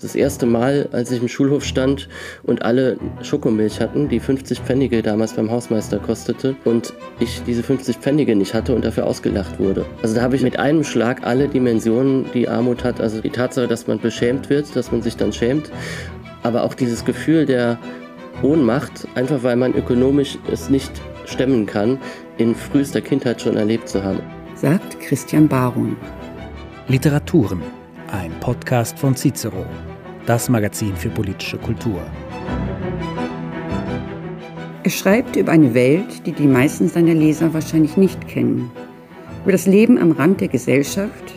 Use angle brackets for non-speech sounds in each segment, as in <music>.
Das erste Mal, als ich im Schulhof stand und alle Schokomilch hatten, die 50 Pfennige damals beim Hausmeister kostete und ich diese 50 Pfennige nicht hatte und dafür ausgelacht wurde. Also da habe ich mit einem Schlag alle Dimensionen, die Armut hat, also die Tatsache, dass man beschämt wird, dass man sich dann schämt, aber auch dieses Gefühl der Ohnmacht, einfach weil man ökonomisch es nicht stemmen kann, in frühester Kindheit schon erlebt zu haben. Sagt Christian Baron. Literaturen, ein Podcast von Cicero das Magazin für politische Kultur. Er schreibt über eine Welt, die die meisten seiner Leser wahrscheinlich nicht kennen. Über das Leben am Rand der Gesellschaft,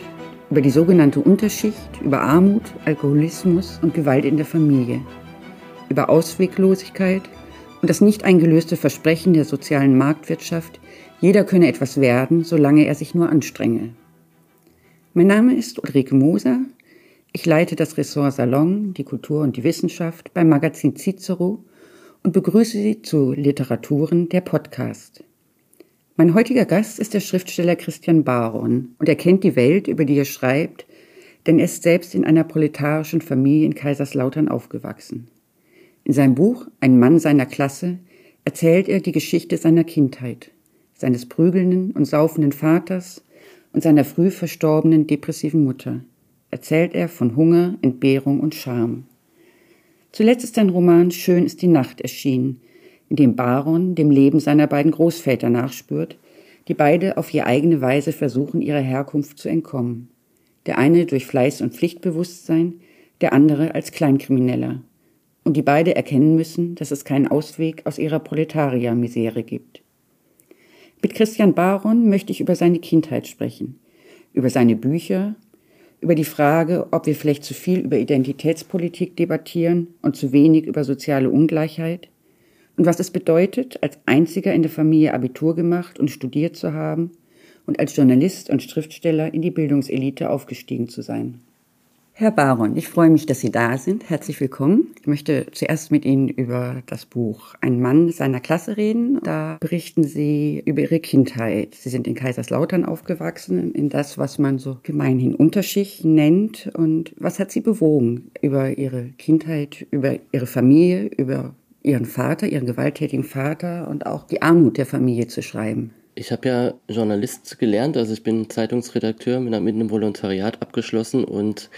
über die sogenannte Unterschicht, über Armut, Alkoholismus und Gewalt in der Familie, über Ausweglosigkeit und das nicht eingelöste Versprechen der sozialen Marktwirtschaft, jeder könne etwas werden, solange er sich nur anstrenge. Mein Name ist Ulrike Moser. Ich leite das Ressort Salon, die Kultur und die Wissenschaft beim Magazin Cicero und begrüße Sie zu Literaturen der Podcast. Mein heutiger Gast ist der Schriftsteller Christian Baron und er kennt die Welt, über die er schreibt, denn er ist selbst in einer proletarischen Familie in Kaiserslautern aufgewachsen. In seinem Buch Ein Mann seiner Klasse erzählt er die Geschichte seiner Kindheit, seines prügelnden und saufenden Vaters und seiner früh verstorbenen depressiven Mutter – erzählt er von Hunger, Entbehrung und Scham. Zuletzt ist ein Roman Schön ist die Nacht erschienen, in dem Baron dem Leben seiner beiden Großväter nachspürt, die beide auf ihre eigene Weise versuchen, ihrer Herkunft zu entkommen. Der eine durch Fleiß und Pflichtbewusstsein, der andere als Kleinkrimineller. Und die beide erkennen müssen, dass es keinen Ausweg aus ihrer Proletariermisere gibt. Mit Christian Baron möchte ich über seine Kindheit sprechen, über seine Bücher über die Frage, ob wir vielleicht zu viel über Identitätspolitik debattieren und zu wenig über soziale Ungleichheit und was es bedeutet, als einziger in der Familie Abitur gemacht und studiert zu haben und als Journalist und Schriftsteller in die Bildungselite aufgestiegen zu sein. Herr Baron, ich freue mich, dass Sie da sind. Herzlich willkommen. Ich möchte zuerst mit Ihnen über das Buch Ein Mann seiner Klasse reden. Da berichten Sie über Ihre Kindheit. Sie sind in Kaiserslautern aufgewachsen, in das, was man so gemeinhin Unterschicht nennt. Und was hat Sie bewogen, über Ihre Kindheit, über Ihre Familie, über Ihren Vater, Ihren gewalttätigen Vater und auch die Armut der Familie zu schreiben? Ich habe ja Journalist gelernt, also ich bin Zeitungsredakteur mit einem Volontariat abgeschlossen und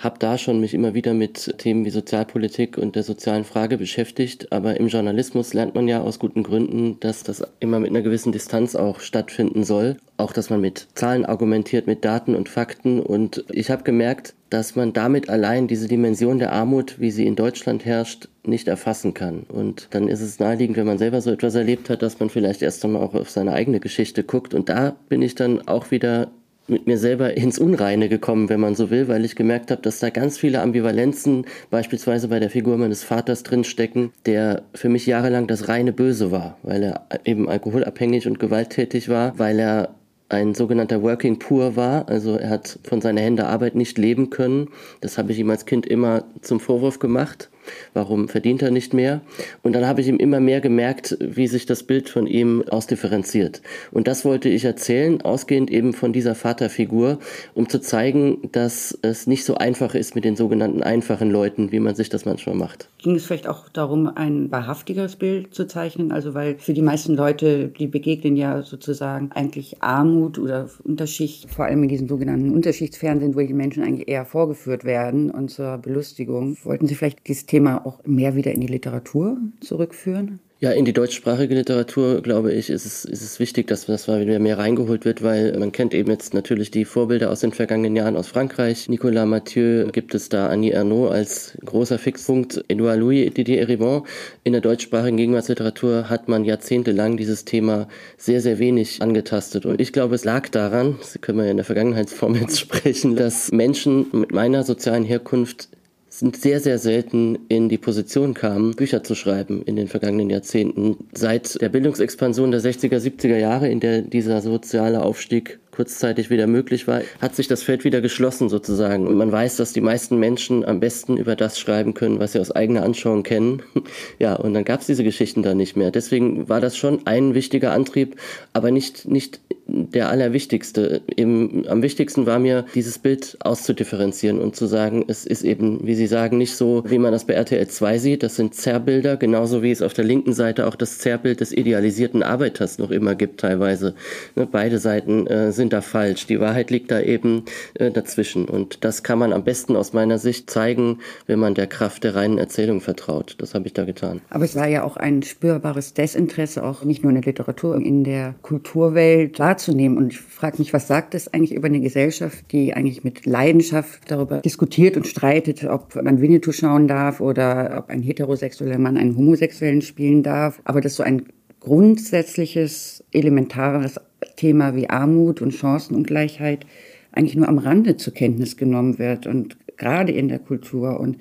habe da schon mich immer wieder mit Themen wie Sozialpolitik und der sozialen Frage beschäftigt. Aber im Journalismus lernt man ja aus guten Gründen, dass das immer mit einer gewissen Distanz auch stattfinden soll. Auch, dass man mit Zahlen argumentiert, mit Daten und Fakten. Und ich habe gemerkt, dass man damit allein diese Dimension der Armut, wie sie in Deutschland herrscht, nicht erfassen kann. Und dann ist es naheliegend, wenn man selber so etwas erlebt hat, dass man vielleicht erst einmal auch auf seine eigene Geschichte guckt. Und da bin ich dann auch wieder mit mir selber ins Unreine gekommen, wenn man so will, weil ich gemerkt habe, dass da ganz viele Ambivalenzen beispielsweise bei der Figur meines Vaters drinstecken, der für mich jahrelang das reine Böse war, weil er eben alkoholabhängig und gewalttätig war, weil er ein sogenannter Working Poor war, also er hat von seiner Hände Arbeit nicht leben können. Das habe ich ihm als Kind immer zum Vorwurf gemacht warum verdient er nicht mehr? Und dann habe ich ihm immer mehr gemerkt, wie sich das Bild von ihm ausdifferenziert. Und das wollte ich erzählen, ausgehend eben von dieser Vaterfigur, um zu zeigen, dass es nicht so einfach ist mit den sogenannten einfachen Leuten, wie man sich das manchmal macht. Ging es vielleicht auch darum, ein wahrhaftigeres Bild zu zeichnen? Also weil für die meisten Leute, die begegnen ja sozusagen eigentlich Armut oder Unterschicht, vor allem in diesem sogenannten Unterschichtsfernsehen, wo die Menschen eigentlich eher vorgeführt werden und zur Belustigung. Wollten Sie vielleicht dieses Thema Thema auch mehr wieder in die Literatur zurückführen? Ja, in die deutschsprachige Literatur, glaube ich, ist es, ist es wichtig, dass das wieder mehr reingeholt wird, weil man kennt eben jetzt natürlich die Vorbilder aus den vergangenen Jahren aus Frankreich. Nicolas Mathieu gibt es da Annie Ernaux als großer Fixpunkt. Edouard Louis, Didier Erivon. In der deutschsprachigen Gegenwartsliteratur hat man jahrzehntelang dieses Thema sehr, sehr wenig angetastet. Und ich glaube, es lag daran, das können wir in der Vergangenheitsform <laughs> jetzt sprechen, dass Menschen mit meiner sozialen Herkunft sehr, sehr selten in die Position kamen, Bücher zu schreiben in den vergangenen Jahrzehnten. Seit der Bildungsexpansion der 60er, 70er Jahre, in der dieser soziale Aufstieg kurzzeitig wieder möglich war, hat sich das Feld wieder geschlossen sozusagen. Und man weiß, dass die meisten Menschen am besten über das schreiben können, was sie aus eigener Anschauung kennen. <laughs> ja, und dann gab es diese Geschichten da nicht mehr. Deswegen war das schon ein wichtiger Antrieb, aber nicht, nicht der allerwichtigste. Eben, am wichtigsten war mir, dieses Bild auszudifferenzieren und zu sagen, es ist eben, wie Sie sagen, nicht so, wie man das bei RTL 2 sieht. Das sind Zerrbilder, genauso wie es auf der linken Seite auch das Zerrbild des idealisierten Arbeiters noch immer gibt, teilweise. Ne, beide Seiten äh, sind da falsch. Die Wahrheit liegt da eben äh, dazwischen. Und das kann man am besten aus meiner Sicht zeigen, wenn man der Kraft der reinen Erzählung vertraut. Das habe ich da getan. Aber es war ja auch ein spürbares Desinteresse, auch nicht nur in der Literatur, in der Kulturwelt wahrzunehmen. Und ich frage mich, was sagt es eigentlich über eine Gesellschaft, die eigentlich mit Leidenschaft darüber diskutiert und streitet, ob man Winnetou schauen darf oder ob ein heterosexueller Mann einen Homosexuellen spielen darf. Aber dass so ein grundsätzliches, elementares Thema wie Armut und Chancenungleichheit eigentlich nur am Rande zur Kenntnis genommen wird und gerade in der Kultur. Und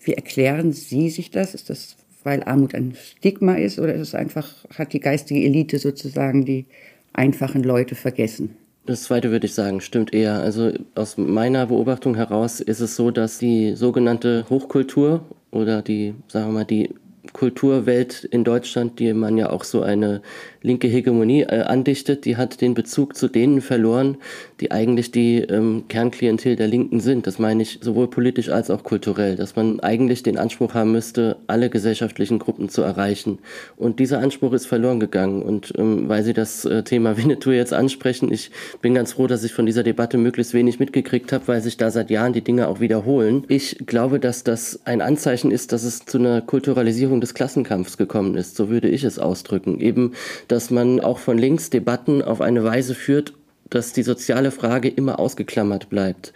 wie erklären Sie sich das? Ist das, weil Armut ein Stigma ist oder ist es einfach, hat die geistige Elite sozusagen die einfachen Leute vergessen? Das zweite würde ich sagen, stimmt eher. Also aus meiner Beobachtung heraus ist es so, dass die sogenannte Hochkultur oder die, sagen wir mal, die Kulturwelt in Deutschland, die man ja auch so eine linke Hegemonie äh, andichtet, die hat den Bezug zu denen verloren, die eigentlich die ähm, Kernklientel der Linken sind. Das meine ich sowohl politisch als auch kulturell, dass man eigentlich den Anspruch haben müsste, alle gesellschaftlichen Gruppen zu erreichen. Und dieser Anspruch ist verloren gegangen. Und ähm, weil Sie das äh, Thema <laughs> Winnetou jetzt ansprechen, ich bin ganz froh, dass ich von dieser Debatte möglichst wenig mitgekriegt habe, weil sich da seit Jahren die Dinge auch wiederholen. Ich glaube, dass das ein Anzeichen ist, dass es zu einer Kulturalisierung des Klassenkampfs gekommen ist. So würde ich es ausdrücken. Eben, dass man auch von links Debatten auf eine Weise führt, dass die soziale Frage immer ausgeklammert bleibt.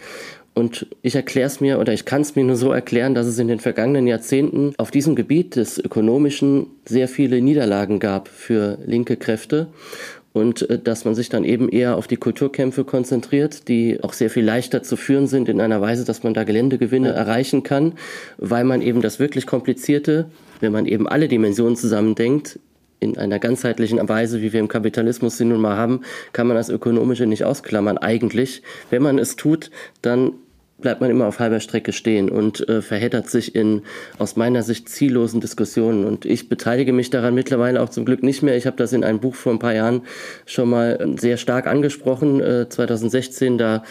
Und ich erkläre es mir oder ich kann es mir nur so erklären, dass es in den vergangenen Jahrzehnten auf diesem Gebiet des Ökonomischen sehr viele Niederlagen gab für linke Kräfte und äh, dass man sich dann eben eher auf die Kulturkämpfe konzentriert, die auch sehr viel leichter zu führen sind in einer Weise, dass man da Geländegewinne erreichen kann, weil man eben das wirklich komplizierte, wenn man eben alle Dimensionen zusammendenkt, in einer ganzheitlichen Weise, wie wir im Kapitalismus sie nun mal haben, kann man das Ökonomische nicht ausklammern eigentlich. Wenn man es tut, dann bleibt man immer auf halber Strecke stehen und äh, verheddert sich in aus meiner Sicht ziellosen Diskussionen. Und ich beteilige mich daran mittlerweile auch zum Glück nicht mehr. Ich habe das in einem Buch vor ein paar Jahren schon mal äh, sehr stark angesprochen, äh, 2016. Da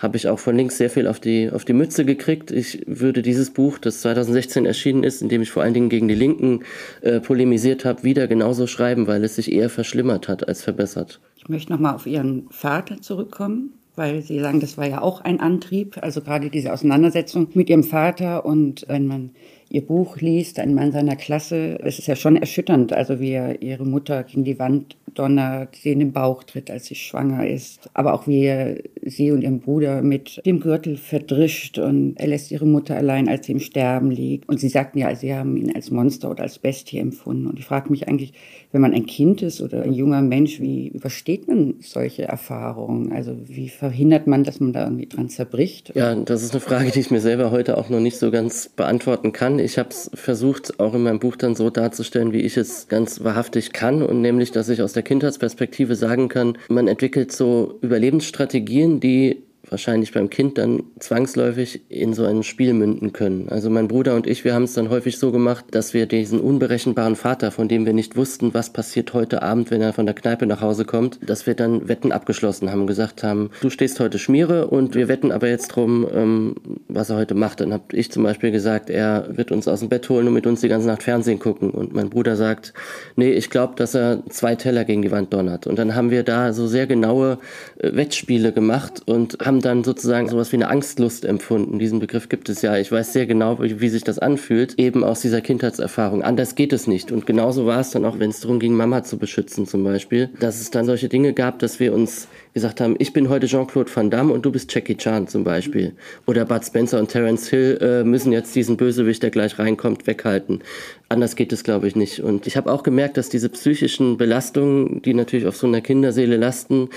habe ich auch von links sehr viel auf die, auf die Mütze gekriegt. Ich würde dieses Buch, das 2016 erschienen ist, in dem ich vor allen Dingen gegen die Linken äh, polemisiert habe, wieder genauso schreiben, weil es sich eher verschlimmert hat als verbessert. Ich möchte nochmal auf Ihren Vater zurückkommen, weil Sie sagen, das war ja auch ein Antrieb, also gerade diese Auseinandersetzung mit Ihrem Vater und wenn man ihr Buch liest, ein Mann seiner Klasse, es ist ja schon erschütternd, also wie er ihre Mutter gegen die Wand donnert, sie in den Bauch tritt, als sie schwanger ist, aber auch wie er sie und ihren Bruder mit dem Gürtel verdrischt und er lässt ihre Mutter allein, als sie im Sterben liegt. Und sie sagten ja, sie haben ihn als Monster oder als Bestie empfunden. Und ich frage mich eigentlich, wenn man ein Kind ist oder ein junger Mensch, wie übersteht man solche Erfahrungen? Also wie verhindert man, dass man da irgendwie dran zerbricht? Ja, das ist eine Frage, die ich mir selber heute auch noch nicht so ganz beantworten kann. Ich habe es versucht, auch in meinem Buch dann so darzustellen, wie ich es ganz wahrhaftig kann und nämlich, dass ich aus der Kindheitsperspektive sagen kann, man entwickelt so Überlebensstrategien, die wahrscheinlich beim Kind dann zwangsläufig in so ein Spiel münden können. Also mein Bruder und ich, wir haben es dann häufig so gemacht, dass wir diesen unberechenbaren Vater, von dem wir nicht wussten, was passiert heute Abend, wenn er von der Kneipe nach Hause kommt, dass wir dann Wetten abgeschlossen haben, gesagt haben, du stehst heute Schmiere und wir wetten aber jetzt drum, ähm, was er heute macht. Dann habe ich zum Beispiel gesagt, er wird uns aus dem Bett holen und mit uns die ganze Nacht Fernsehen gucken. Und mein Bruder sagt, nee, ich glaube, dass er zwei Teller gegen die Wand donnert. Und dann haben wir da so sehr genaue äh, Wettspiele gemacht und haben dann sozusagen sowas wie eine Angstlust empfunden. Diesen Begriff gibt es ja. Ich weiß sehr genau, wie, wie sich das anfühlt, eben aus dieser Kindheitserfahrung. Anders geht es nicht. Und genauso war es dann auch, wenn es darum ging, Mama zu beschützen zum Beispiel, dass es dann solche Dinge gab, dass wir uns gesagt haben, ich bin heute Jean-Claude Van Damme und du bist Jackie Chan zum Beispiel. Oder Bud Spencer und Terence Hill äh, müssen jetzt diesen Bösewicht, der gleich reinkommt, weghalten. Anders geht es, glaube ich, nicht. Und ich habe auch gemerkt, dass diese psychischen Belastungen, die natürlich auf so einer Kinderseele lasten,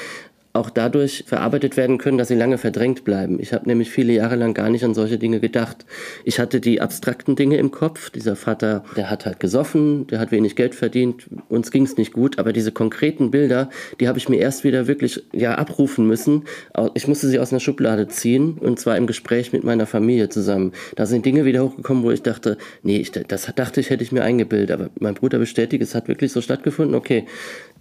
auch dadurch verarbeitet werden können, dass sie lange verdrängt bleiben. Ich habe nämlich viele Jahre lang gar nicht an solche Dinge gedacht. Ich hatte die abstrakten Dinge im Kopf. Dieser Vater, der hat halt gesoffen, der hat wenig Geld verdient, uns ging es nicht gut, aber diese konkreten Bilder, die habe ich mir erst wieder wirklich ja abrufen müssen. Ich musste sie aus einer Schublade ziehen und zwar im Gespräch mit meiner Familie zusammen. Da sind Dinge wieder hochgekommen, wo ich dachte, nee, ich, das dachte ich, hätte ich mir eingebildet, aber mein Bruder bestätigt, es hat wirklich so stattgefunden. Okay,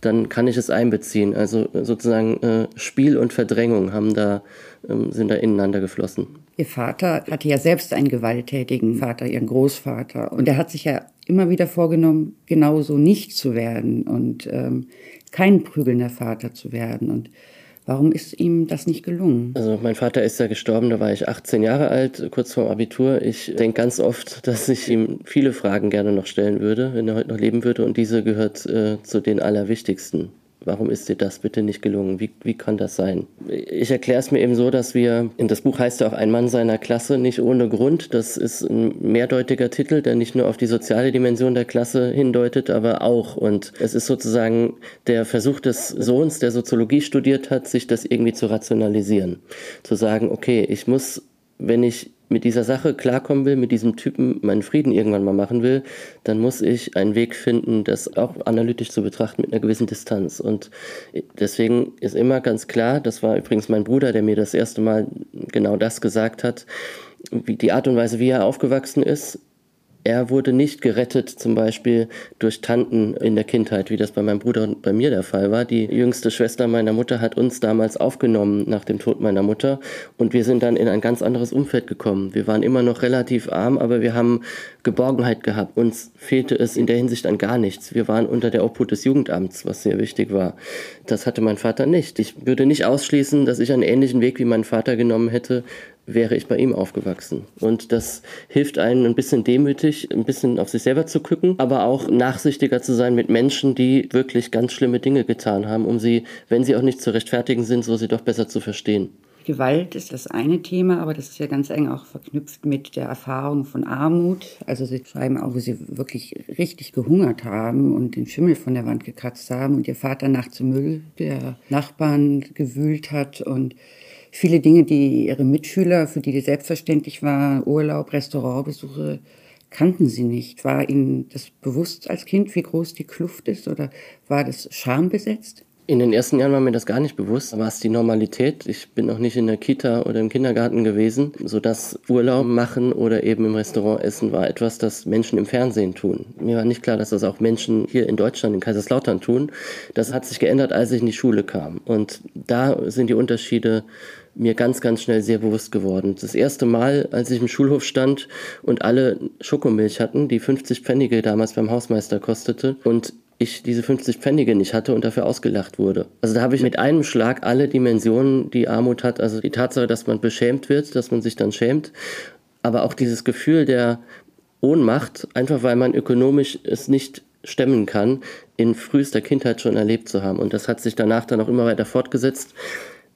dann kann ich es einbeziehen. Also sozusagen äh, Spiel und Verdrängung haben da, ähm, sind da ineinander geflossen. Ihr Vater hatte ja selbst einen gewalttätigen Vater, ihren Großvater. Und er hat sich ja immer wieder vorgenommen, genauso nicht zu werden und ähm, kein prügelnder Vater zu werden. Und Warum ist ihm das nicht gelungen? Also mein Vater ist ja gestorben, da war ich 18 Jahre alt, kurz vor Abitur. Ich denke ganz oft, dass ich ihm viele Fragen gerne noch stellen würde, wenn er heute noch leben würde. Und diese gehört äh, zu den allerwichtigsten. Warum ist dir das bitte nicht gelungen? Wie, wie kann das sein? Ich erkläre es mir eben so, dass wir, in das Buch heißt ja auch ein Mann seiner Klasse, nicht ohne Grund. Das ist ein mehrdeutiger Titel, der nicht nur auf die soziale Dimension der Klasse hindeutet, aber auch. Und es ist sozusagen der Versuch des Sohns, der Soziologie studiert hat, sich das irgendwie zu rationalisieren. Zu sagen, okay, ich muss, wenn ich mit dieser Sache klarkommen will, mit diesem Typen meinen Frieden irgendwann mal machen will, dann muss ich einen Weg finden, das auch analytisch zu betrachten mit einer gewissen Distanz. Und deswegen ist immer ganz klar, das war übrigens mein Bruder, der mir das erste Mal genau das gesagt hat, wie die Art und Weise, wie er aufgewachsen ist, er wurde nicht gerettet, zum Beispiel durch Tanten in der Kindheit, wie das bei meinem Bruder und bei mir der Fall war. Die jüngste Schwester meiner Mutter hat uns damals aufgenommen nach dem Tod meiner Mutter und wir sind dann in ein ganz anderes Umfeld gekommen. Wir waren immer noch relativ arm, aber wir haben Geborgenheit gehabt. Uns fehlte es in der Hinsicht an gar nichts. Wir waren unter der Obhut des Jugendamts, was sehr wichtig war. Das hatte mein Vater nicht. Ich würde nicht ausschließen, dass ich einen ähnlichen Weg wie mein Vater genommen hätte, wäre ich bei ihm aufgewachsen. Und das hilft einem ein bisschen demütig, ein bisschen auf sich selber zu gucken, aber auch nachsichtiger zu sein mit Menschen, die wirklich ganz schlimme Dinge getan haben, um sie, wenn sie auch nicht zu rechtfertigen sind, so sie doch besser zu verstehen. Gewalt ist das eine Thema, aber das ist ja ganz eng auch verknüpft mit der Erfahrung von Armut. Also Sie schreiben auch, wo Sie wirklich richtig gehungert haben und den Schimmel von der Wand gekratzt haben und Ihr Vater nachts im Müll der Nachbarn gewühlt hat und viele Dinge, die ihre Mitschüler, für die die selbstverständlich war, Urlaub, Restaurantbesuche, kannten sie nicht. War ihnen das bewusst als Kind, wie groß die Kluft ist, oder war das schambesetzt? In den ersten Jahren war mir das gar nicht bewusst, war es die Normalität. Ich bin noch nicht in der Kita oder im Kindergarten gewesen, sodass Urlaub machen oder eben im Restaurant essen war etwas, das Menschen im Fernsehen tun. Mir war nicht klar, dass das auch Menschen hier in Deutschland, in Kaiserslautern tun. Das hat sich geändert, als ich in die Schule kam. Und da sind die Unterschiede mir ganz, ganz schnell sehr bewusst geworden. Das erste Mal, als ich im Schulhof stand und alle Schokomilch hatten, die 50 Pfennige damals beim Hausmeister kostete und ich diese 50 Pfennige nicht hatte und dafür ausgelacht wurde. Also da habe ich mit einem Schlag alle Dimensionen, die Armut hat, also die Tatsache, dass man beschämt wird, dass man sich dann schämt, aber auch dieses Gefühl der Ohnmacht, einfach weil man ökonomisch es nicht stemmen kann, in frühester Kindheit schon erlebt zu haben. Und das hat sich danach dann auch immer weiter fortgesetzt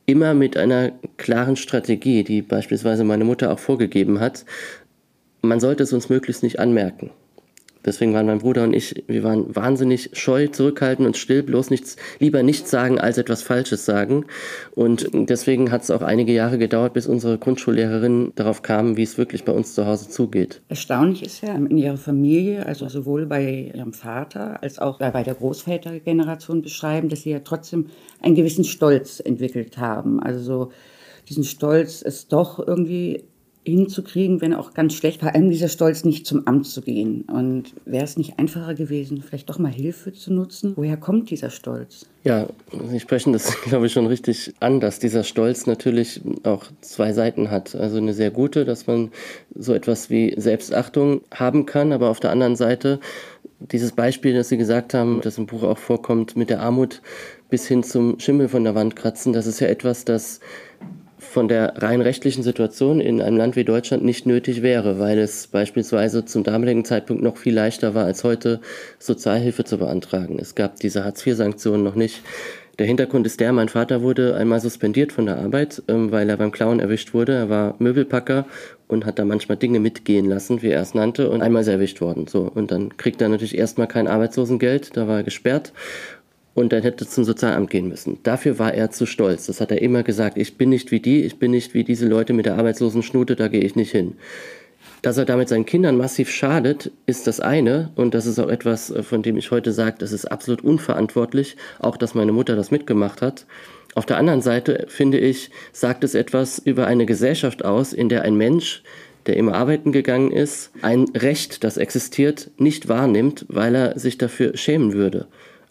immer mit einer klaren Strategie, die beispielsweise meine Mutter auch vorgegeben hat. Man sollte es uns möglichst nicht anmerken. Deswegen waren mein Bruder und ich, wir waren wahnsinnig scheu, zurückhaltend und still, bloß nichts, lieber nichts sagen als etwas Falsches sagen. Und deswegen hat es auch einige Jahre gedauert, bis unsere Grundschullehrerin darauf kam, wie es wirklich bei uns zu Hause zugeht. Erstaunlich ist ja in ihrer Familie, also sowohl bei ihrem Vater als auch bei der Großvätergeneration beschreiben, dass sie ja trotzdem einen gewissen Stolz entwickelt haben. Also so diesen Stolz, es doch irgendwie hinzukriegen, wenn auch ganz schlecht, vor allem dieser Stolz, nicht zum Amt zu gehen. Und wäre es nicht einfacher gewesen, vielleicht doch mal Hilfe zu nutzen? Woher kommt dieser Stolz? Ja, Sie sprechen das, <laughs> glaube ich, schon richtig an, dass dieser Stolz natürlich auch zwei Seiten hat. Also eine sehr gute, dass man so etwas wie Selbstachtung haben kann, aber auf der anderen Seite dieses Beispiel, das Sie gesagt haben, das im Buch auch vorkommt, mit der Armut bis hin zum Schimmel von der Wand kratzen, das ist ja etwas, das von der rein rechtlichen Situation in einem Land wie Deutschland nicht nötig wäre, weil es beispielsweise zum damaligen Zeitpunkt noch viel leichter war als heute, Sozialhilfe zu beantragen. Es gab diese Hartz-IV-Sanktionen noch nicht. Der Hintergrund ist der, mein Vater wurde einmal suspendiert von der Arbeit, ähm, weil er beim Klauen erwischt wurde. Er war Möbelpacker und hat da manchmal Dinge mitgehen lassen, wie er es nannte, und einmal ist er erwischt worden. So, und dann kriegt er natürlich erstmal kein Arbeitslosengeld, da war er gesperrt und dann hätte zum Sozialamt gehen müssen. Dafür war er zu stolz. Das hat er immer gesagt. Ich bin nicht wie die, ich bin nicht wie diese Leute mit der arbeitslosen Schnute, da gehe ich nicht hin. Dass er damit seinen Kindern massiv schadet, ist das eine. Und das ist auch etwas, von dem ich heute sage, das ist absolut unverantwortlich. Auch, dass meine Mutter das mitgemacht hat. Auf der anderen Seite, finde ich, sagt es etwas über eine Gesellschaft aus, in der ein Mensch, der immer arbeiten gegangen ist, ein Recht, das existiert, nicht wahrnimmt, weil er sich dafür schämen würde.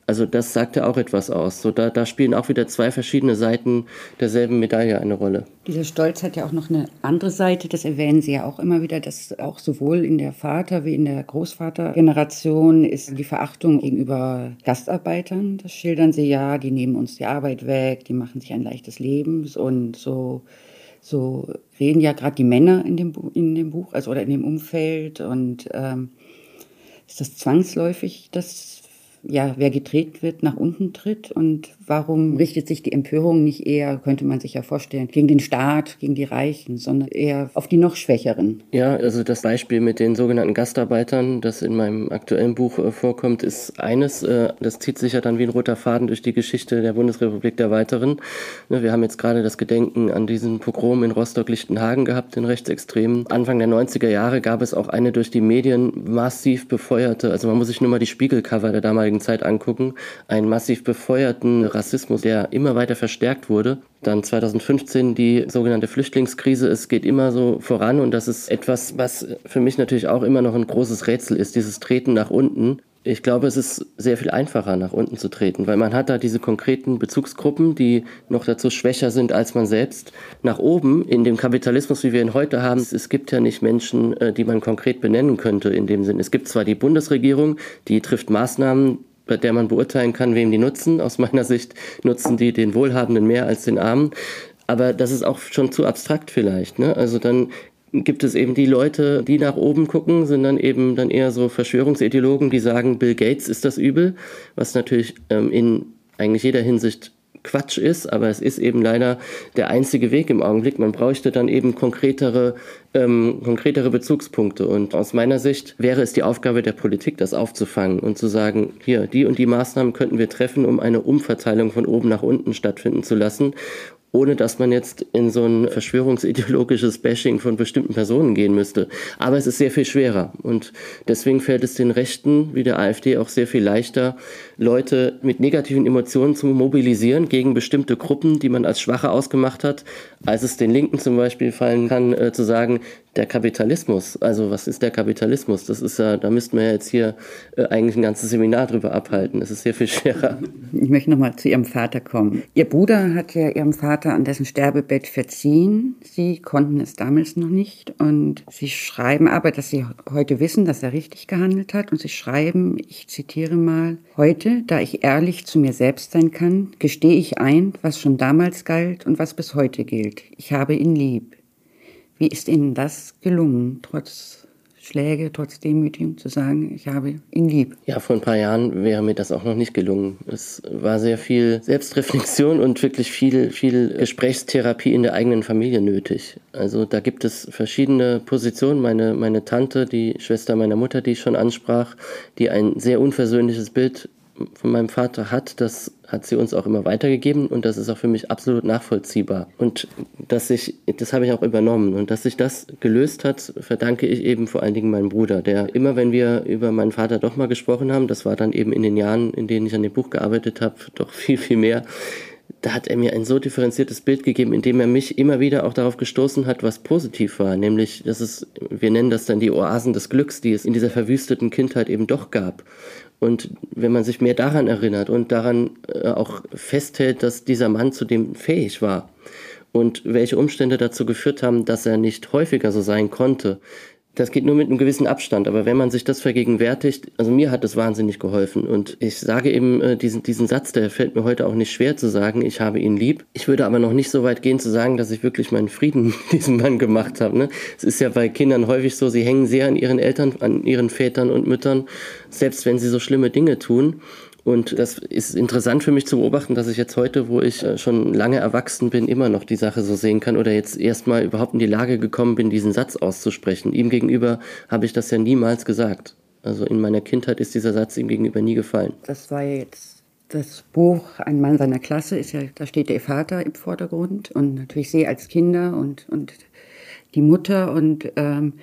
Also das sagt ja auch etwas aus. So, da, da spielen auch wieder zwei verschiedene Seiten derselben Medaille eine Rolle. Dieser Stolz hat ja auch noch eine andere Seite, das erwähnen Sie ja auch immer wieder, dass auch sowohl in der Vater- wie in der Großvatergeneration ist die Verachtung gegenüber Gastarbeitern. Das schildern Sie ja, die nehmen uns die Arbeit weg, die machen sich ein leichtes Leben und so so reden ja gerade die Männer in dem, in dem Buch, also oder in dem Umfeld und ähm, ist das zwangsläufig, dass ja, wer gedreht wird, nach unten tritt und warum richtet sich die Empörung nicht eher, könnte man sich ja vorstellen, gegen den Staat, gegen die Reichen, sondern eher auf die noch Schwächeren? Ja, also das Beispiel mit den sogenannten Gastarbeitern, das in meinem aktuellen Buch äh, vorkommt, ist eines, äh, das zieht sich ja dann wie ein roter Faden durch die Geschichte der Bundesrepublik der Weiteren. Ne, wir haben jetzt gerade das Gedenken an diesen Pogrom in Rostock-Lichtenhagen gehabt, den Rechtsextremen. Anfang der 90er Jahre gab es auch eine durch die Medien massiv befeuerte, also man muss sich nur mal die Spiegelcover der damaligen Zeit angucken, einen massiv befeuerten Rassismus, der immer weiter verstärkt wurde. Dann 2015 die sogenannte Flüchtlingskrise. Es geht immer so voran und das ist etwas, was für mich natürlich auch immer noch ein großes Rätsel ist, dieses Treten nach unten. Ich glaube, es ist sehr viel einfacher, nach unten zu treten, weil man hat da diese konkreten Bezugsgruppen, die noch dazu schwächer sind als man selbst. Nach oben, in dem Kapitalismus, wie wir ihn heute haben, es gibt ja nicht Menschen, äh, die man konkret benennen könnte in dem Sinn. Es gibt zwar die Bundesregierung, die trifft Maßnahmen, bei der man beurteilen kann, wem die nutzen. Aus meiner Sicht nutzen die den Wohlhabenden mehr als den Armen. Aber das ist auch schon zu abstrakt vielleicht. Ne? Also dann gibt es eben die Leute, die nach oben gucken, sind dann eben dann eher so Verschwörungsideologen, die sagen, Bill Gates ist das Übel, was natürlich ähm, in eigentlich jeder Hinsicht Quatsch ist, aber es ist eben leider der einzige Weg im Augenblick. Man bräuchte dann eben konkretere, ähm, konkretere Bezugspunkte. Und aus meiner Sicht wäre es die Aufgabe der Politik, das aufzufangen und zu sagen, hier, die und die Maßnahmen könnten wir treffen, um eine Umverteilung von oben nach unten stattfinden zu lassen ohne dass man jetzt in so ein verschwörungsideologisches Bashing von bestimmten Personen gehen müsste. Aber es ist sehr viel schwerer und deswegen fällt es den Rechten wie der AfD auch sehr viel leichter, Leute mit negativen Emotionen zu mobilisieren gegen bestimmte Gruppen, die man als schwache ausgemacht hat, als es den Linken zum Beispiel fallen kann, äh, zu sagen, der Kapitalismus, also was ist der Kapitalismus? Das ist ja, da müssten wir jetzt hier äh, eigentlich ein ganzes Seminar drüber abhalten. Das ist sehr viel schwerer. Ich möchte nochmal zu Ihrem Vater kommen. Ihr Bruder hat ja Ihrem Vater an dessen Sterbebett verziehen. Sie konnten es damals noch nicht. Und Sie schreiben aber, dass Sie heute wissen, dass er richtig gehandelt hat. Und Sie schreiben, ich zitiere mal, heute, da ich ehrlich zu mir selbst sein kann, gestehe ich ein, was schon damals galt und was bis heute gilt. Ich habe ihn lieb. Wie ist Ihnen das gelungen, trotz Schläge, trotz Demütigung zu sagen, ich habe ihn lieb? Ja, vor ein paar Jahren wäre mir das auch noch nicht gelungen. Es war sehr viel Selbstreflexion und wirklich viel, viel Gesprächstherapie in der eigenen Familie nötig. Also da gibt es verschiedene Positionen. Meine, meine Tante, die Schwester meiner Mutter, die ich schon ansprach, die ein sehr unversöhnliches Bild von meinem Vater hat, das hat sie uns auch immer weitergegeben und das ist auch für mich absolut nachvollziehbar. Und dass ich, das habe ich auch übernommen und dass sich das gelöst hat, verdanke ich eben vor allen Dingen meinem Bruder, der immer, wenn wir über meinen Vater doch mal gesprochen haben, das war dann eben in den Jahren, in denen ich an dem Buch gearbeitet habe, doch <laughs> viel, viel mehr, da hat er mir ein so differenziertes Bild gegeben, indem er mich immer wieder auch darauf gestoßen hat, was positiv war, nämlich, dass es, wir nennen das dann die Oasen des Glücks, die es in dieser verwüsteten Kindheit eben doch gab. Und wenn man sich mehr daran erinnert und daran äh, auch festhält, dass dieser Mann zu dem fähig war und welche Umstände dazu geführt haben, dass er nicht häufiger so sein konnte, das geht nur mit einem gewissen Abstand, aber wenn man sich das vergegenwärtigt, also mir hat das wahnsinnig geholfen und ich sage eben äh, diesen, diesen Satz, der fällt mir heute auch nicht schwer zu sagen, ich habe ihn lieb. Ich würde aber noch nicht so weit gehen zu sagen, dass ich wirklich meinen Frieden <laughs> mit diesem Mann gemacht habe. Ne? Es ist ja bei Kindern häufig so, sie hängen sehr an ihren Eltern, an ihren Vätern und Müttern, selbst wenn sie so schlimme Dinge tun. Und das ist interessant für mich zu beobachten, dass ich jetzt heute, wo ich äh, schon lange erwachsen bin, immer noch die Sache so sehen kann oder jetzt erstmal überhaupt in die Lage gekommen bin, diesen Satz auszusprechen. Ihm gegenüber habe ich das ja niemals gesagt. Also in meiner Kindheit ist dieser Satz ihm gegenüber nie gefallen. Das war jetzt das Buch Ein Mann seiner Klasse, ist ja, da steht der Vater im Vordergrund und natürlich Sie als Kinder und, und die Mutter und ähm,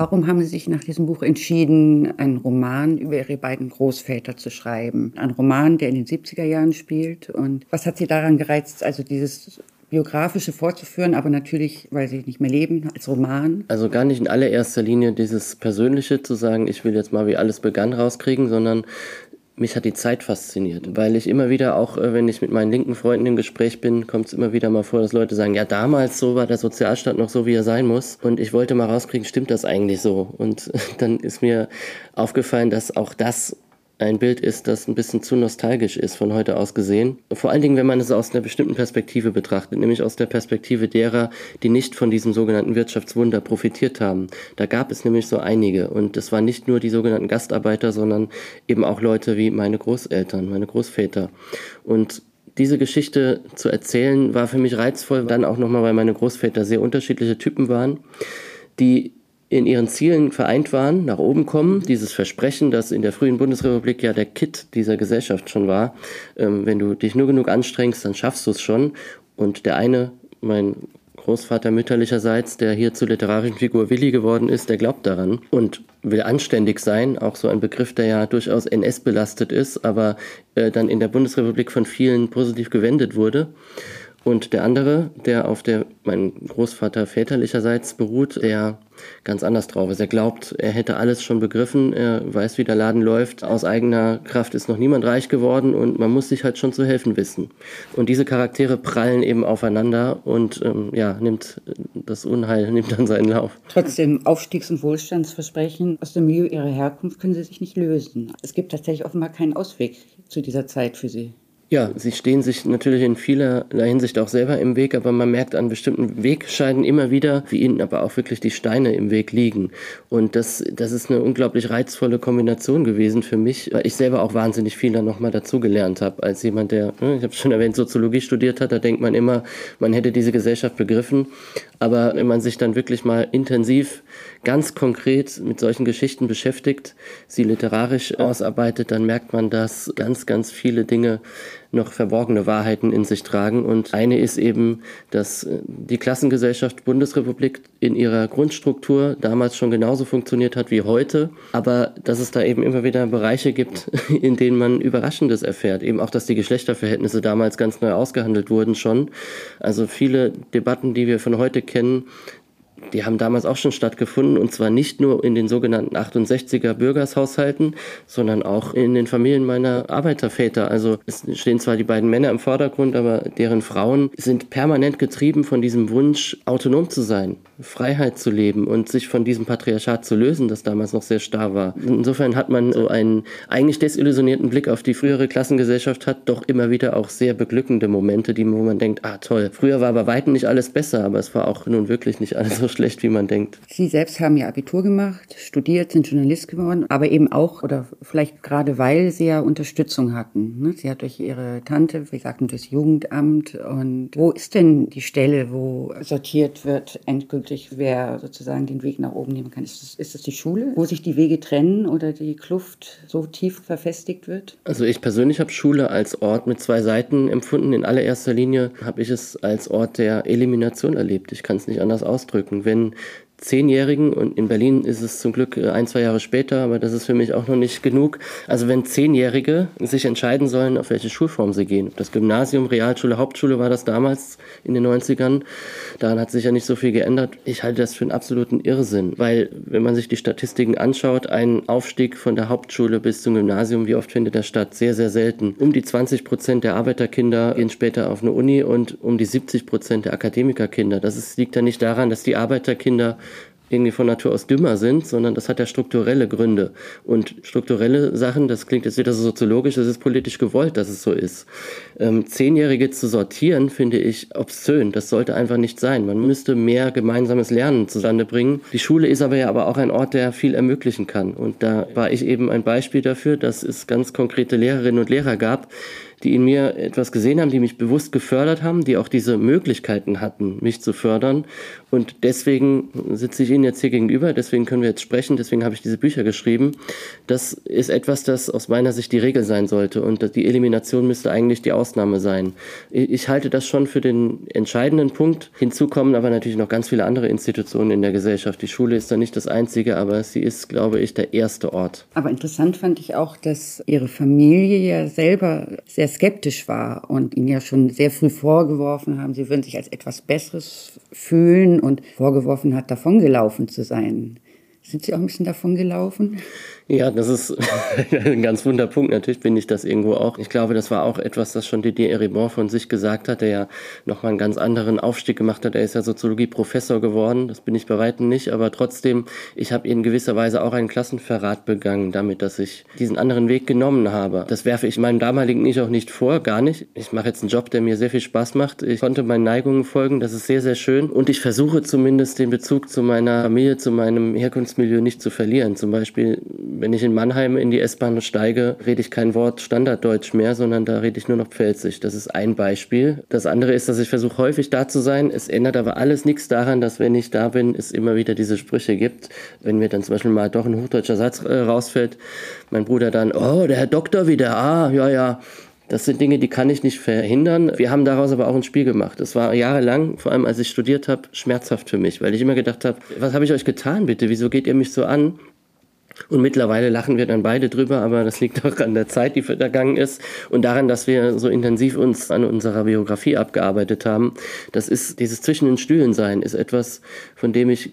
Warum haben Sie sich nach diesem Buch entschieden, einen Roman über Ihre beiden Großväter zu schreiben? Ein Roman, der in den 70er Jahren spielt. Und was hat Sie daran gereizt, also dieses biografische fortzuführen, aber natürlich, weil sie nicht mehr leben, als Roman? Also gar nicht in allererster Linie dieses Persönliche zu sagen, ich will jetzt mal, wie alles begann, rauskriegen, sondern mich hat die Zeit fasziniert, weil ich immer wieder auch, äh, wenn ich mit meinen linken Freunden im Gespräch bin, kommt es immer wieder mal vor, dass Leute sagen, ja, damals so war der Sozialstaat noch so, wie er sein muss. Und ich wollte mal rauskriegen, stimmt das eigentlich so? Und <laughs> dann ist mir aufgefallen, dass auch das ein Bild ist, das ein bisschen zu nostalgisch ist von heute aus gesehen. Vor allen Dingen, wenn man es aus einer bestimmten Perspektive betrachtet, nämlich aus der Perspektive derer, die nicht von diesem sogenannten Wirtschaftswunder profitiert haben. Da gab es nämlich so einige und es waren nicht nur die sogenannten Gastarbeiter, sondern eben auch Leute wie meine Großeltern, meine Großväter. Und diese Geschichte zu erzählen war für mich reizvoll, dann auch nochmal, weil meine Großväter sehr unterschiedliche Typen waren, die in ihren Zielen vereint waren, nach oben kommen. Dieses Versprechen, das in der frühen Bundesrepublik ja der Kit dieser Gesellschaft schon war, ähm, wenn du dich nur genug anstrengst, dann schaffst du es schon. Und der eine, mein Großvater mütterlicherseits, der hier zur literarischen Figur Willi geworden ist, der glaubt daran und will anständig sein, auch so ein Begriff, der ja durchaus NS belastet ist, aber äh, dann in der Bundesrepublik von vielen positiv gewendet wurde. Und der andere, der auf der mein Großvater väterlicherseits beruht, der ganz anders drauf ist. Er glaubt, er hätte alles schon begriffen, er weiß, wie der Laden läuft. Aus eigener Kraft ist noch niemand reich geworden und man muss sich halt schon zu helfen wissen. Und diese Charaktere prallen eben aufeinander und ähm, ja, nimmt das Unheil <laughs> nimmt dann seinen Lauf. Trotzdem Aufstiegs- und Wohlstandsversprechen aus dem Milieu ihrer Herkunft können sie sich nicht lösen. Es gibt tatsächlich offenbar keinen Ausweg zu dieser Zeit für sie. Ja, sie stehen sich natürlich in vielerlei Hinsicht auch selber im Weg, aber man merkt an bestimmten Wegscheiden immer wieder, wie ihnen aber auch wirklich die Steine im Weg liegen. Und das, das ist eine unglaublich reizvolle Kombination gewesen für mich, weil ich selber auch wahnsinnig viel dann nochmal dazugelernt habe. Als jemand, der, ne, ich habe schon erwähnt, Soziologie studiert hat, da denkt man immer, man hätte diese Gesellschaft begriffen. Aber wenn man sich dann wirklich mal intensiv, ganz konkret mit solchen Geschichten beschäftigt, sie literarisch ausarbeitet, dann merkt man, dass ganz, ganz viele Dinge noch verborgene Wahrheiten in sich tragen. Und eine ist eben, dass äh, die Klassengesellschaft Bundesrepublik in ihrer Grundstruktur damals schon genauso funktioniert hat wie heute, aber dass es da eben immer wieder Bereiche gibt, <laughs> in denen man Überraschendes erfährt. Eben auch, dass die Geschlechterverhältnisse damals ganz neu ausgehandelt wurden schon. Also viele Debatten, die wir von heute kennen, die haben damals auch schon stattgefunden und zwar nicht nur in den sogenannten 68er Bürgershaushalten, sondern auch in den Familien meiner Arbeiterväter. Also es stehen zwar die beiden Männer im Vordergrund, aber deren Frauen sind permanent getrieben von diesem Wunsch, autonom zu sein, Freiheit zu leben und sich von diesem Patriarchat zu lösen, das damals noch sehr starr war. Insofern hat man so einen eigentlich desillusionierten Blick auf die frühere Klassengesellschaft, hat doch immer wieder auch sehr beglückende Momente, die, wo man denkt, ah toll, früher war bei weitem nicht alles besser, aber es war auch nun wirklich nicht alles so schlecht, wie man denkt. Sie selbst haben ja Abitur gemacht, studiert, sind Journalist geworden, aber eben auch, oder vielleicht gerade weil Sie ja Unterstützung hatten. Ne? Sie hat durch Ihre Tante, wie sagten, das Jugendamt. Und wo ist denn die Stelle, wo sortiert wird, endgültig, wer sozusagen den Weg nach oben nehmen kann? Ist das, ist das die Schule, wo sich die Wege trennen oder die Kluft so tief verfestigt wird? Also ich persönlich habe Schule als Ort mit zwei Seiten empfunden. In allererster Linie habe ich es als Ort der Elimination erlebt. Ich kann es nicht anders ausdrücken wenn Zehnjährigen, und in Berlin ist es zum Glück äh, ein, zwei Jahre später, aber das ist für mich auch noch nicht genug. Also wenn Zehnjährige sich entscheiden sollen, auf welche Schulform sie gehen. Das Gymnasium, Realschule, Hauptschule war das damals in den 90ern. Daran hat sich ja nicht so viel geändert. Ich halte das für einen absoluten Irrsinn, weil wenn man sich die Statistiken anschaut, ein Aufstieg von der Hauptschule bis zum Gymnasium, wie oft findet der statt? Sehr, sehr selten. Um die 20 Prozent der Arbeiterkinder gehen später auf eine Uni und um die 70 Prozent der Akademikerkinder. Das ist, liegt ja nicht daran, dass die Arbeiterkinder irgendwie von Natur aus dümmer sind, sondern das hat ja strukturelle Gründe. Und strukturelle Sachen, das klingt jetzt wieder so soziologisch, das ist politisch gewollt, dass es so ist. Ähm, Zehnjährige zu sortieren, finde ich obszön. Das sollte einfach nicht sein. Man müsste mehr gemeinsames Lernen zustande bringen. Die Schule ist aber ja aber auch ein Ort, der viel ermöglichen kann. Und da war ich eben ein Beispiel dafür, dass es ganz konkrete Lehrerinnen und Lehrer gab, die in mir etwas gesehen haben, die mich bewusst gefördert haben, die auch diese Möglichkeiten hatten, mich zu fördern. Und deswegen sitze ich Ihnen jetzt hier gegenüber, deswegen können wir jetzt sprechen, deswegen habe ich diese Bücher geschrieben. Das ist etwas, das aus meiner Sicht die Regel sein sollte und die Elimination müsste eigentlich die Ausnahme sein. Ich halte das schon für den entscheidenden Punkt. Hinzu kommen aber natürlich noch ganz viele andere Institutionen in der Gesellschaft. Die Schule ist da nicht das einzige, aber sie ist, glaube ich, der erste Ort. Aber interessant fand ich auch, dass Ihre Familie ja selber sehr skeptisch war und ihnen ja schon sehr früh vorgeworfen haben, sie würden sich als etwas Besseres fühlen und vorgeworfen hat, davongelaufen zu sein. Sind Sie auch ein bisschen davon gelaufen? Ja, das ist <laughs> ein ganz wunder Punkt. Natürlich bin ich das irgendwo auch. Ich glaube, das war auch etwas, das schon Didier Eribon von sich gesagt hat, der ja nochmal einen ganz anderen Aufstieg gemacht hat. Er ist ja Soziologie-Professor geworden. Das bin ich bei Weitem nicht. Aber trotzdem, ich habe in gewisser Weise auch einen Klassenverrat begangen, damit, dass ich diesen anderen Weg genommen habe. Das werfe ich meinem damaligen Ich auch nicht vor, gar nicht. Ich mache jetzt einen Job, der mir sehr viel Spaß macht. Ich konnte meinen Neigungen folgen. Das ist sehr, sehr schön. Und ich versuche zumindest den Bezug zu meiner Familie, zu meinem Herkunftsmilieu nicht zu verlieren. Zum Beispiel wenn ich in Mannheim in die S-Bahn steige, rede ich kein Wort Standarddeutsch mehr, sondern da rede ich nur noch Pfälzisch. Das ist ein Beispiel. Das andere ist, dass ich versuche häufig da zu sein. Es ändert aber alles nichts daran, dass wenn ich da bin, es immer wieder diese Sprüche gibt. Wenn mir dann zum Beispiel mal doch ein hochdeutscher Satz äh, rausfällt, mein Bruder dann, oh, der Herr Doktor wieder, ah, ja, ja. Das sind Dinge, die kann ich nicht verhindern. Wir haben daraus aber auch ein Spiel gemacht. Es war jahrelang, vor allem als ich studiert habe, schmerzhaft für mich, weil ich immer gedacht habe, was habe ich euch getan, bitte? Wieso geht ihr mich so an? Und mittlerweile lachen wir dann beide drüber, aber das liegt auch an der Zeit, die vergangen ist und daran, dass wir so intensiv uns an unserer Biografie abgearbeitet haben. Das ist dieses zwischen den Stühlen sein, ist etwas, von dem ich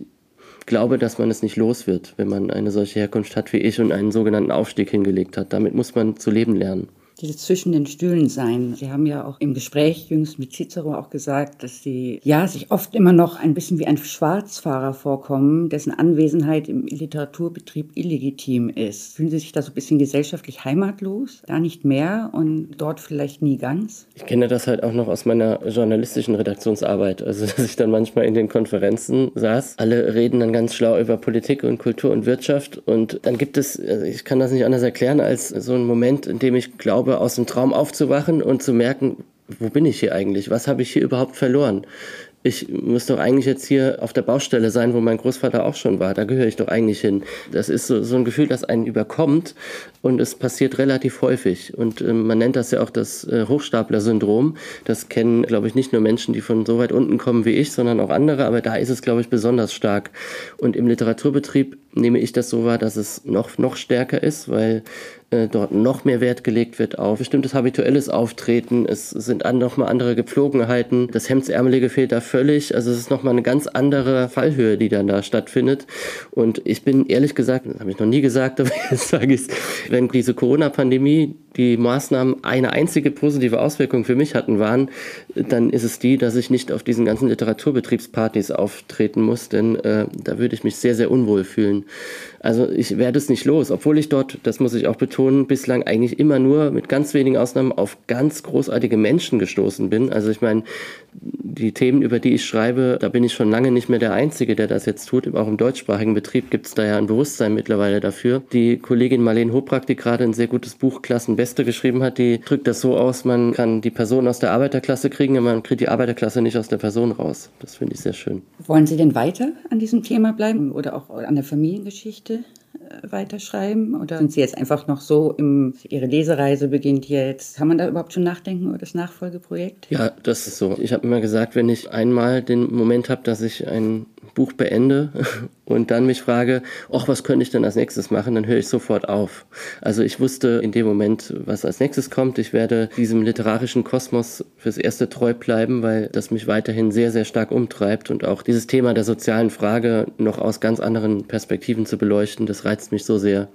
glaube, dass man es nicht los wird, wenn man eine solche Herkunft hat wie ich und einen sogenannten Aufstieg hingelegt hat. Damit muss man zu leben lernen dieses zwischen den Stühlen sein. Sie haben ja auch im Gespräch jüngst mit Cicero auch gesagt, dass Sie ja sich oft immer noch ein bisschen wie ein Schwarzfahrer vorkommen, dessen Anwesenheit im Literaturbetrieb illegitim ist. Fühlen Sie sich da so ein bisschen gesellschaftlich heimatlos? Da nicht mehr und dort vielleicht nie ganz? Ich kenne das halt auch noch aus meiner journalistischen Redaktionsarbeit. Also, <laughs> dass ich dann manchmal in den Konferenzen saß. Alle reden dann ganz schlau über Politik und Kultur und Wirtschaft. Und dann gibt es, also ich kann das nicht anders erklären, als so einen Moment, in dem ich glaube, glaube, aus dem Traum aufzuwachen und zu merken, wo bin ich hier eigentlich? Was habe ich hier überhaupt verloren? ich muss doch eigentlich jetzt hier auf der Baustelle sein, wo mein Großvater auch schon war. Da gehöre ich doch eigentlich hin. Das ist so, so ein Gefühl, das einen überkommt und es passiert relativ häufig. Und äh, man nennt das ja auch das äh, Hochstapler-Syndrom. Das kennen, glaube ich, nicht nur Menschen, die von so weit unten kommen wie ich, sondern auch andere. Aber da ist es, glaube ich, besonders stark. Und im Literaturbetrieb nehme ich das so wahr, dass es noch, noch stärker ist, weil äh, dort noch mehr Wert gelegt wird auf bestimmtes habituelles Auftreten. Es sind an, nochmal andere Gepflogenheiten. Das Hemdsärmelige fehlt da völlig. Also es ist nochmal eine ganz andere Fallhöhe, die dann da stattfindet. Und ich bin ehrlich gesagt, das habe ich noch nie gesagt, <laughs> aber jetzt sage ich es, wenn diese Corona-Pandemie die Maßnahmen eine einzige positive Auswirkung für mich hatten, waren, dann ist es die, dass ich nicht auf diesen ganzen Literaturbetriebspartys auftreten muss, denn äh, da würde ich mich sehr, sehr unwohl fühlen. Also ich werde es nicht los, obwohl ich dort, das muss ich auch betonen, bislang eigentlich immer nur mit ganz wenigen Ausnahmen auf ganz großartige Menschen gestoßen bin. Also ich meine, die Themen, über die ich schreibe, da bin ich schon lange nicht mehr der Einzige, der das jetzt tut. Auch im deutschsprachigen Betrieb gibt es da ja ein Bewusstsein mittlerweile dafür. Die Kollegin Marlene Hobrack, die gerade ein sehr gutes Buch Klassenbeste geschrieben hat, die drückt das so aus, man kann die Person aus der Arbeiterklasse kriegen, aber man kriegt die Arbeiterklasse nicht aus der Person raus. Das finde ich sehr schön. Wollen Sie denn weiter an diesem Thema bleiben oder auch an der Familiengeschichte? Äh, weiterschreiben? Oder sind Sie jetzt einfach noch so im, Ihre Lesereise beginnt jetzt? Kann man da überhaupt schon nachdenken über das Nachfolgeprojekt? Ja, das ist so. Ich habe immer gesagt, wenn ich einmal den Moment habe, dass ich ein Buch beende <laughs> und dann mich frage, ach, was könnte ich denn als nächstes machen, dann höre ich sofort auf. Also ich wusste in dem Moment, was als nächstes kommt. Ich werde diesem literarischen Kosmos fürs Erste treu bleiben, weil das mich weiterhin sehr, sehr stark umtreibt und auch dieses Thema der sozialen Frage noch aus ganz anderen Perspektiven zu beleuchten, das reizt mich so sehr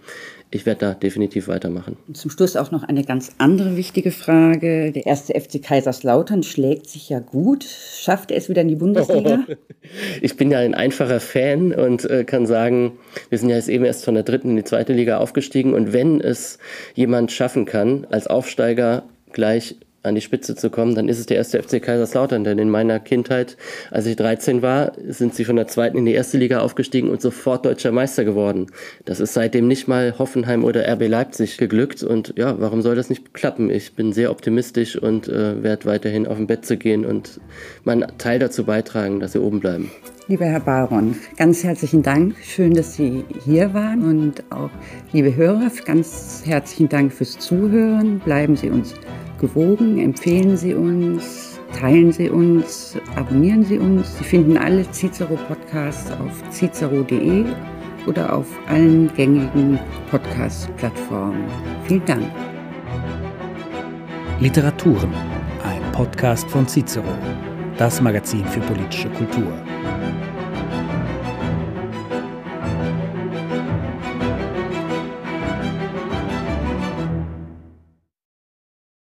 ich werde da definitiv weitermachen. Und zum Schluss auch noch eine ganz andere wichtige Frage. Der erste FC Kaiserslautern schlägt sich ja gut. Schafft er es wieder in die Bundesliga? Oh, <laughs> ich bin ja ein einfacher Fan und äh, kann sagen, wir sind ja jetzt eben erst von der dritten in die zweite Liga aufgestiegen. Und wenn es jemand schaffen kann, als Aufsteiger gleich an die Spitze zu kommen, dann ist es der erste FC Kaiserslautern. Denn in meiner Kindheit, als ich 13 war, sind sie von der zweiten in die erste Liga aufgestiegen und sofort deutscher Meister geworden. Das ist seitdem nicht mal Hoffenheim oder RB Leipzig geglückt. Und ja, warum soll das nicht klappen? Ich bin sehr optimistisch und äh, werde weiterhin auf dem Bett zu gehen und meinen Teil dazu beitragen, dass sie oben bleiben. Lieber Herr Baron, ganz herzlichen Dank. Schön, dass Sie hier waren. Und auch, liebe Hörer, ganz herzlichen Dank fürs Zuhören. Bleiben Sie uns gewogen, empfehlen Sie uns, teilen Sie uns, abonnieren Sie uns. Sie finden alle Cicero-Podcasts auf cicero.de oder auf allen gängigen Podcast-Plattformen. Vielen Dank. Literaturen, ein Podcast von Cicero, das Magazin für politische Kultur.